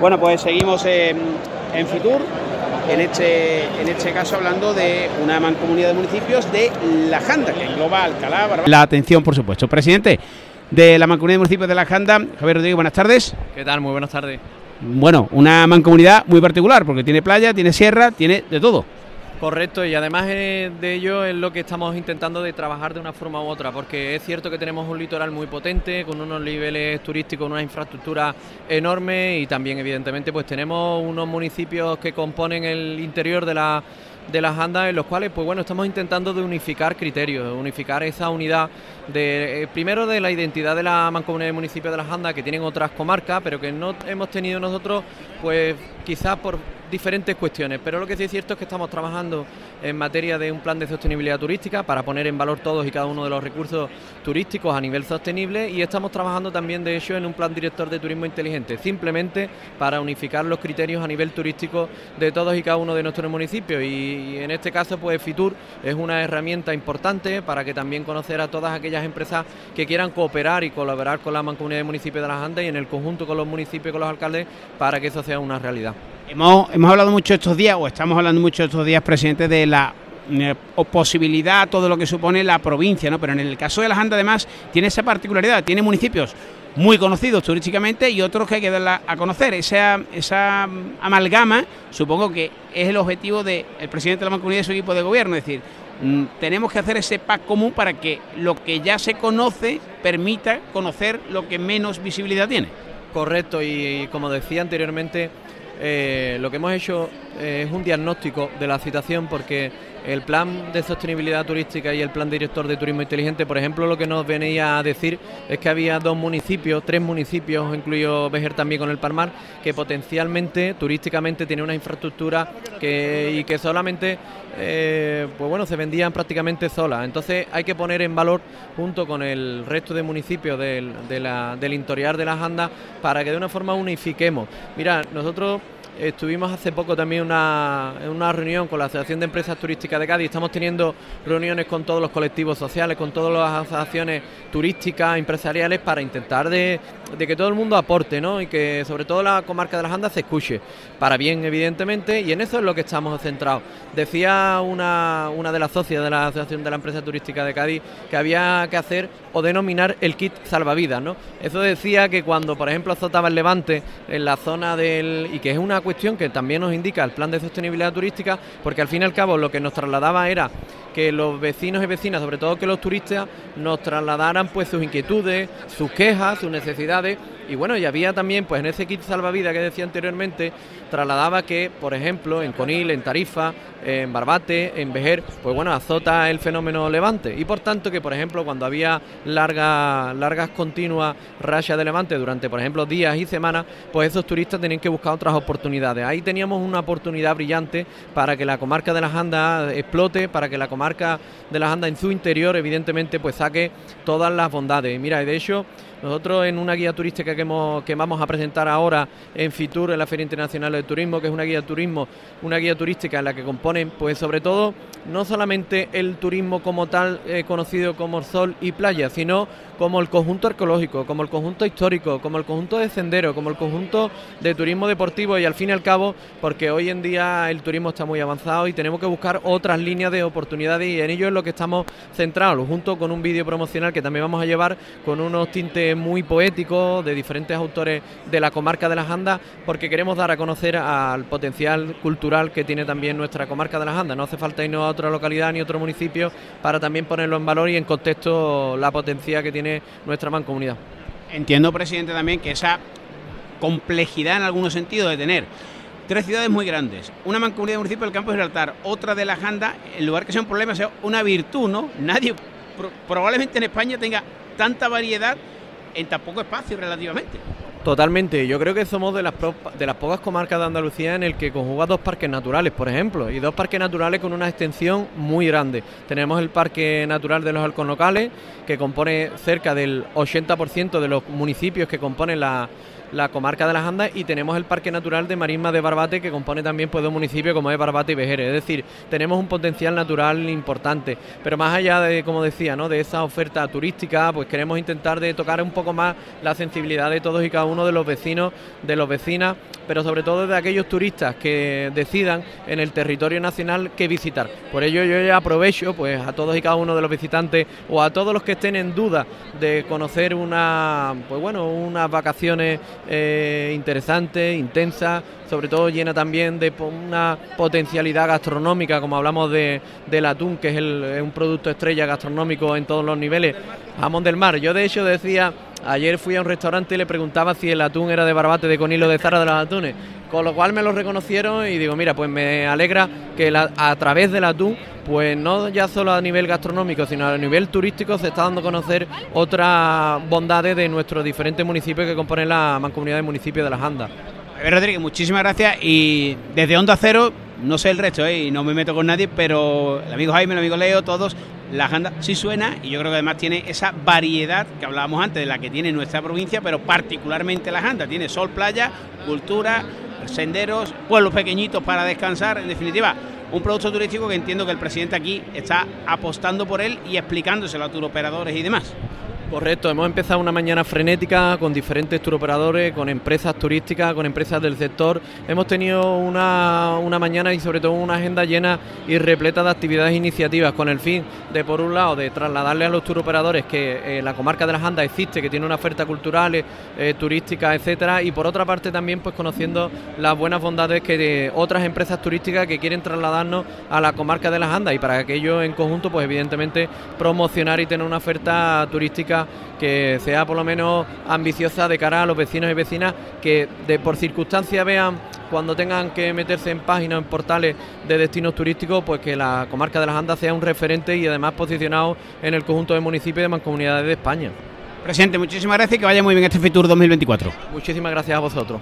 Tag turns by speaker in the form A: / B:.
A: Bueno, pues seguimos en, en Fitur, en este, en este caso hablando de una mancomunidad de municipios de La Janda, que engloba Alcalá, Barba- La atención, por supuesto. Presidente de la mancomunidad de municipios de La Janda, Javier Rodríguez, buenas tardes.
B: ¿Qué tal? Muy buenas tardes.
A: Bueno, una mancomunidad muy particular, porque tiene playa, tiene sierra, tiene de todo.
B: Correcto, y además eh, de ello es lo que estamos intentando de trabajar de una forma u otra, porque es cierto que tenemos un litoral muy potente, con unos niveles turísticos, una infraestructura enorme y también evidentemente pues tenemos unos municipios que componen el interior de la de las andas en los cuales pues bueno estamos intentando de unificar criterios, unificar esa unidad de eh, primero de la identidad de la mancomunidad de municipios de las andas que tienen otras comarcas, pero que no hemos tenido nosotros pues quizás por diferentes cuestiones, pero lo que sí es cierto es que estamos trabajando en materia de un plan de sostenibilidad turística para poner en valor todos y cada uno de los recursos turísticos a nivel sostenible y estamos trabajando también de hecho en un plan director de turismo inteligente, simplemente para unificar los criterios a nivel turístico de todos y cada uno de nuestros municipios y, en este caso pues Fitur es una herramienta importante para que también conocer a todas aquellas empresas que quieran cooperar y colaborar con la mancomunidad de municipios de las Andes y en el conjunto con los municipios y con los alcaldes para que eso sea una realidad.
A: Hemos, hemos hablado mucho estos días, o estamos hablando mucho estos días, presidente, de la eh, posibilidad, todo lo que supone la provincia, ¿no? Pero en el caso de la Janda, además, tiene esa particularidad, tiene municipios muy conocidos turísticamente y otros que hay que darla a conocer. Esa, esa amalgama, supongo que es el objetivo del presidente de la mancomunidad y su equipo de gobierno, es decir, mm, tenemos que hacer ese pack común para que lo que ya se conoce permita conocer lo que menos visibilidad tiene.
B: Correcto, y como decía anteriormente, eh, lo que hemos hecho eh, es un diagnóstico de la situación porque el plan de sostenibilidad turística y el plan director de turismo inteligente, por ejemplo, lo que nos venía a decir es que había dos municipios, tres municipios, incluido Vejer también con el Palmar, que potencialmente, turísticamente, tiene una infraestructura que, y que solamente, eh, pues bueno, se vendían prácticamente solas. Entonces hay que poner en valor, junto con el resto de municipios del, de del interior de las Andas, para que de una forma unifiquemos. Mira, nosotros Estuvimos hace poco también una, una reunión con la Asociación de Empresas Turísticas de Cádiz. Estamos teniendo reuniones con todos los colectivos sociales, con todas las asociaciones turísticas, empresariales, para intentar de, de que todo el mundo aporte, ¿no? Y que sobre todo la comarca de las Andas se escuche, para bien, evidentemente, y en eso es lo que estamos centrados. Decía una, una de las socias de la Asociación de la Empresa Turística de Cádiz que había que hacer o denominar el kit salvavidas, ¿no? Eso decía que cuando, por ejemplo, azotaba el levante en la zona del... y que es una cuestión que también nos indica el plan de sostenibilidad turística, porque al fin y al cabo lo que nos trasladaba era que los vecinos y vecinas, sobre todo que los turistas, nos trasladaran pues sus inquietudes, sus quejas, sus necesidades. Y bueno, y había también, pues en ese kit salvavidas que decía anteriormente, trasladaba que, por ejemplo, en Conil, en Tarifa, en Barbate, en Vejer, pues bueno, azota el fenómeno levante. Y por tanto que, por ejemplo, cuando había largas, largas continuas rachas de levante durante, por ejemplo, días y semanas, pues esos turistas tenían que buscar otras oportunidades. Ahí teníamos una oportunidad brillante para que la comarca de las Andas explote, para que la comarca de las Andas en su interior, evidentemente, pues saque todas las bondades. Y mira, y de hecho, nosotros en una guía turística que, hemos, que vamos a presentar ahora en Fitur, en la Feria Internacional de Turismo, que es una guía turismo, una guía turística en la que componen, pues sobre todo, no solamente el turismo como tal, eh, conocido como sol y playa, sino como el conjunto arqueológico, como el conjunto histórico, como el conjunto de sendero, como el conjunto de turismo deportivo y al fin y al cabo, porque hoy en día el turismo está muy avanzado y tenemos que buscar otras líneas de oportunidades y en ello es lo que estamos centrados, junto con un vídeo promocional que también vamos a llevar con unos tintes muy poéticos de diferentes autores de la comarca de las Andas, porque queremos dar a conocer al potencial cultural que tiene también nuestra comarca de las Andas. No hace falta irnos a otra localidad ni otro municipio para también ponerlo en valor y en contexto la potencia que tiene nuestra mancomunidad.
A: Entiendo, presidente, también que esa complejidad en algunos sentidos de tener tres ciudades muy grandes, una mancomunidad de municipio del campo de Gibraltar, otra de la Janda, en lugar que sea un problema, sea una virtud, ¿no? Nadie, pro- probablemente en España tenga tanta variedad en tan poco espacio relativamente.
B: Totalmente, yo creo que somos de las, de las pocas comarcas de Andalucía en el que conjuga dos parques naturales, por ejemplo, y dos parques naturales con una extensión muy grande. Tenemos el Parque Natural de los Alcornocales, que compone cerca del 80% de los municipios que componen la, la comarca de las Andas, y tenemos el Parque Natural de Marismas de Barbate, que compone también pues, dos municipios como es Barbate y Vejeres. Es decir, tenemos un potencial natural importante. Pero más allá de, como decía, ¿no? de esa oferta turística, pues queremos intentar de tocar un poco más la sensibilidad de todos y cada uno de los vecinos, de los vecinas, pero sobre todo de aquellos turistas que decidan en el territorio nacional qué visitar. Por ello yo aprovecho pues a todos y cada uno de los visitantes o a todos los que estén en duda de conocer una pues bueno, unas vacaciones eh, interesantes, intensas, sobre todo llena también de una potencialidad gastronómica, como hablamos de, del atún, que es, un producto estrella gastronómico en todos los niveles, jamón del mar. Yo de hecho decía, ayer fui a un restaurante y le preguntaba si el atún era de barbate, de conilo, de Zara de los atunes, con lo cual me lo reconocieron y digo, mira, pues me alegra que a través del atún pues no ya solo a nivel gastronómico, sino a nivel turístico se está dando a conocer otras bondades de nuestros diferentes municipios que componen la mancomunidad de municipios de las Andas.
A: Rodríguez, muchísimas gracias y desde Onda Cero, no sé el resto, ¿eh? y no me meto con nadie, pero el amigo Jaime, el amigo Leo, todos, la Janda sí suena y yo creo que además tiene esa variedad que hablábamos antes de la que tiene nuestra provincia, pero particularmente la Janda, tiene sol, playa, cultura, senderos, pueblos pequeñitos para descansar, en definitiva, un producto turístico que entiendo que el presidente aquí está apostando por él y explicándoselo a turoperadores y demás.
B: Correcto, hemos empezado una mañana frenética con diferentes turoperadores, con empresas turísticas, con empresas del sector. Hemos tenido una, mañana y sobre todo una agenda llena y repleta de actividades e iniciativas con el fin de, por un lado, de trasladarle a los turoperadores que eh, la comarca de las Andas existe, que tiene una oferta cultural, eh, turística, etcétera, y por otra parte también pues conociendo las buenas bondades que de otras empresas turísticas que quieren trasladarnos a la comarca de las Andas y para que ello en conjunto pues evidentemente promocionar y tener una oferta turística que sea por lo menos ambiciosa de cara a los vecinos y vecinas que de por circunstancia vean cuando tengan que meterse en páginas, en portales de destinos turísticos, pues que la comarca de las Andas sea un referente y además posicionado en el conjunto de municipios y de mancomunidades de España.
A: Presidente, muchísimas gracias y que vaya muy bien este FITUR 2024.
B: Muchísimas gracias a vosotros.